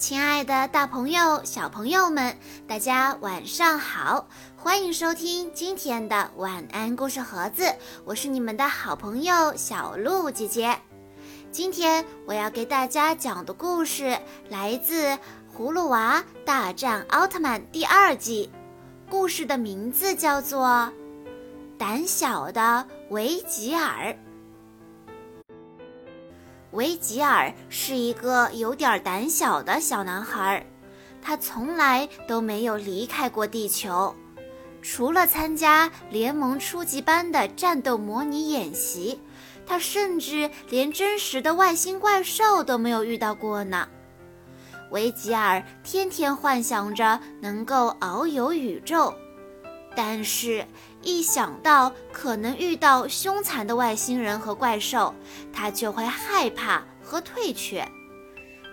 亲爱的，大朋友、小朋友们，大家晚上好！欢迎收听今天的晚安故事盒子，我是你们的好朋友小鹿姐姐。今天我要给大家讲的故事来自《葫芦娃大战奥特曼》第二季，故事的名字叫做《胆小的维吉尔》。维吉尔是一个有点胆小的小男孩，他从来都没有离开过地球，除了参加联盟初级班的战斗模拟演习，他甚至连真实的外星怪兽都没有遇到过呢。维吉尔天天幻想着能够遨游宇宙。但是，一想到可能遇到凶残的外星人和怪兽，他就会害怕和退却。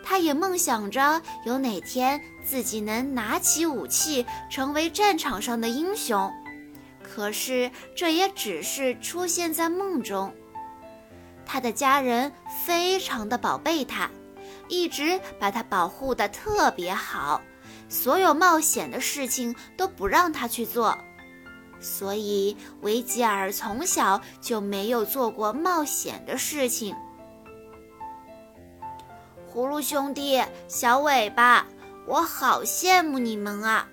他也梦想着有哪天自己能拿起武器，成为战场上的英雄。可是，这也只是出现在梦中。他的家人非常的宝贝他，一直把他保护的特别好，所有冒险的事情都不让他去做。所以，维吉尔从小就没有做过冒险的事情。葫芦兄弟，小尾巴，我好羡慕你们啊！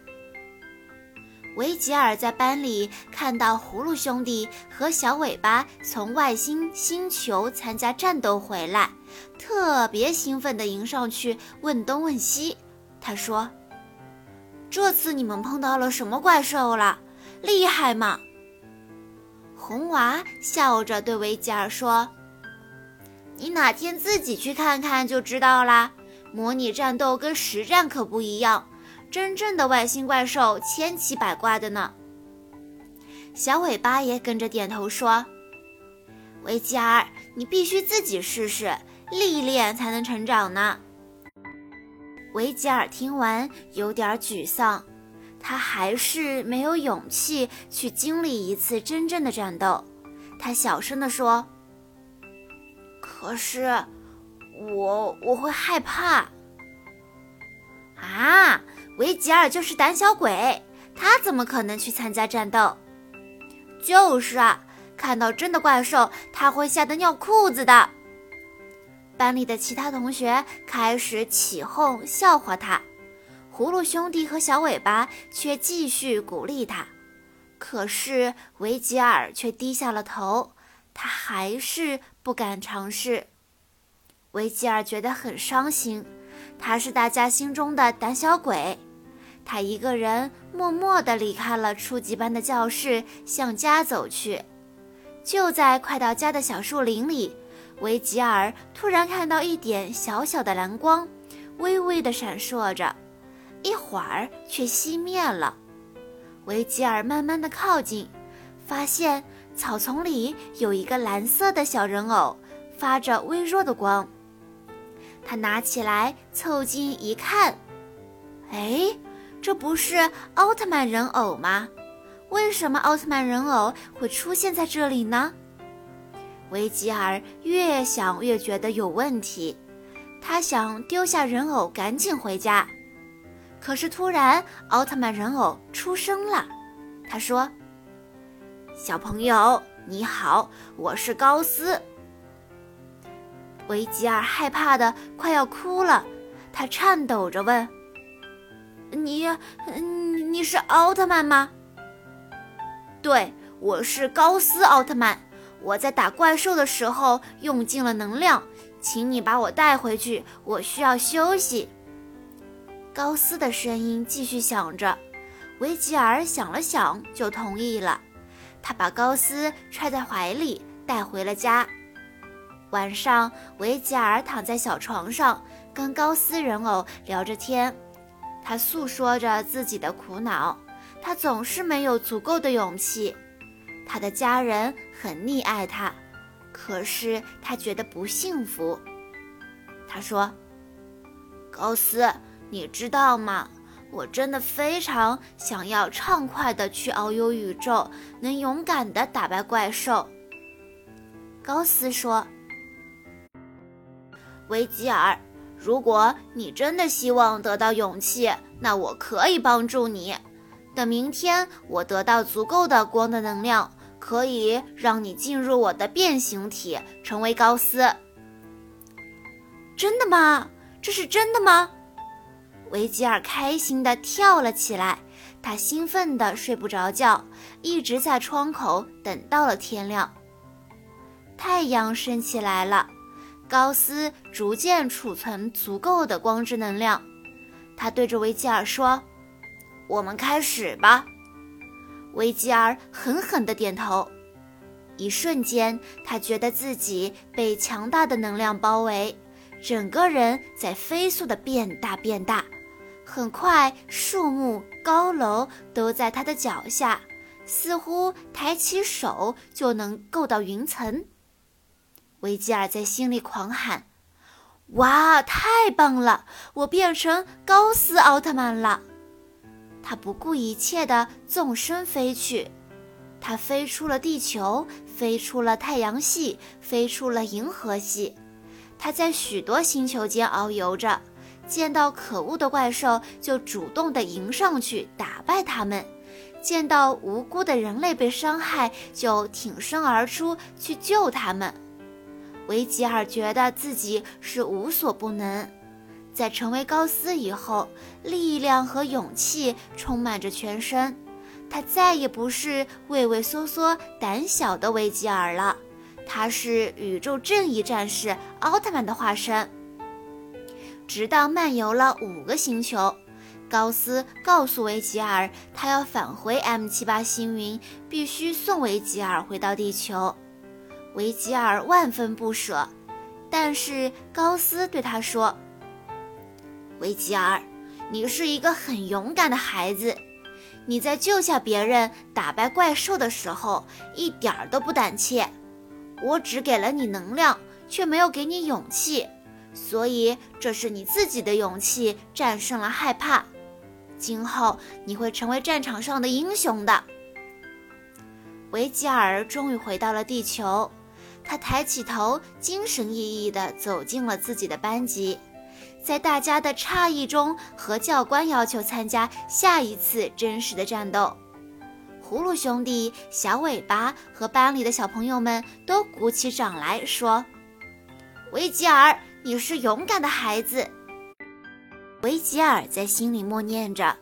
维吉尔在班里看到葫芦兄弟和小尾巴从外星星球参加战斗回来，特别兴奋地迎上去问东问西。他说：“这次你们碰到了什么怪兽了？”厉害吗？红娃笑着对维吉尔说：“你哪天自己去看看就知道啦。模拟战斗跟实战可不一样，真正的外星怪兽千奇百怪的呢。”小尾巴也跟着点头说：“维吉尔，你必须自己试试，历练才能成长呢。”维吉尔听完有点沮丧。他还是没有勇气去经历一次真正的战斗，他小声地说：“可是，我我会害怕。”啊，维吉尔就是胆小鬼，他怎么可能去参加战斗？就是啊，看到真的怪兽，他会吓得尿裤子的。班里的其他同学开始起哄笑话他。葫芦兄弟和小尾巴却继续鼓励他，可是维吉尔却低下了头，他还是不敢尝试。维吉尔觉得很伤心，他是大家心中的胆小鬼。他一个人默默地离开了初级班的教室，向家走去。就在快到家的小树林里，维吉尔突然看到一点小小的蓝光，微微地闪烁着。一会儿却熄灭了。维吉尔慢慢的靠近，发现草丛里有一个蓝色的小人偶，发着微弱的光。他拿起来凑近一看，哎，这不是奥特曼人偶吗？为什么奥特曼人偶会出现在这里呢？维吉尔越想越觉得有问题，他想丢下人偶，赶紧回家。可是突然，奥特曼人偶出声了。他说：“小朋友，你好，我是高斯。”维吉尔害怕的快要哭了，他颤抖着问：“你，你是奥特曼吗？”“对，我是高斯奥特曼。我在打怪兽的时候用尽了能量，请你把我带回去，我需要休息。”高斯的声音继续响着，维吉尔想了想，就同意了。他把高斯揣在怀里，带回了家。晚上，维吉尔躺在小床上，跟高斯人偶聊着天。他诉说着自己的苦恼，他总是没有足够的勇气。他的家人很溺爱他，可是他觉得不幸福。他说：“高斯。”你知道吗？我真的非常想要畅快的去遨游宇宙，能勇敢的打败怪兽。高斯说：“维吉尔，如果你真的希望得到勇气，那我可以帮助你。等明天我得到足够的光的能量，可以让你进入我的变形体，成为高斯。真的吗？这是真的吗？维吉尔开心地跳了起来，他兴奋地睡不着觉，一直在窗口等到了天亮。太阳升起来了，高斯逐渐储存足够的光之能量。他对着维吉尔说：“我们开始吧。”维吉尔狠狠地点头。一瞬间，他觉得自己被强大的能量包围，整个人在飞速地变大变大。很快，树木、高楼都在他的脚下，似乎抬起手就能够到云层。维吉尔在心里狂喊：“哇，太棒了！我变成高斯奥特曼了！”他不顾一切地纵身飞去，他飞出了地球，飞出了太阳系，飞出了银河系。他在许多星球间遨游着，见到可恶的怪兽就主动地迎上去打败他们；见到无辜的人类被伤害，就挺身而出去救他们。维吉尔觉得自己是无所不能，在成为高斯以后，力量和勇气充满着全身。他再也不是畏畏缩缩、胆小的维吉尔了，他是宇宙正义战士奥特曼的化身。直到漫游了五个星球，高斯告诉维吉尔，他要返回 M 七八星云，必须送维吉尔回到地球。维吉尔万分不舍，但是高斯对他说：“维吉尔，你是一个很勇敢的孩子，你在救下别人、打败怪兽的时候一点儿都不胆怯。我只给了你能量，却没有给你勇气，所以这是你自己的勇气战胜了害怕。今后你会成为战场上的英雄的。”维吉尔终于回到了地球。他抬起头，精神奕奕地走进了自己的班级，在大家的诧异中，和教官要求参加下一次真实的战斗。葫芦兄弟、小尾巴和班里的小朋友们都鼓起掌来说：“维吉尔，你是勇敢的孩子。”维吉尔在心里默念着：“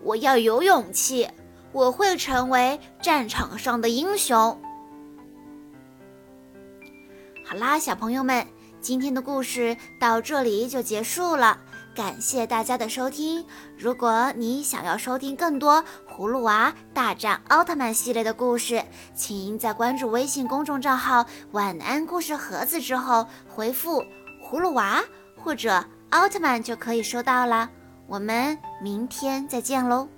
我要有勇气，我会成为战场上的英雄。”好啦，小朋友们，今天的故事到这里就结束了。感谢大家的收听。如果你想要收听更多《葫芦娃大战奥特曼》系列的故事，请在关注微信公众账号“晚安故事盒子”之后回复“葫芦娃”或者“奥特曼”就可以收到了。我们明天再见喽！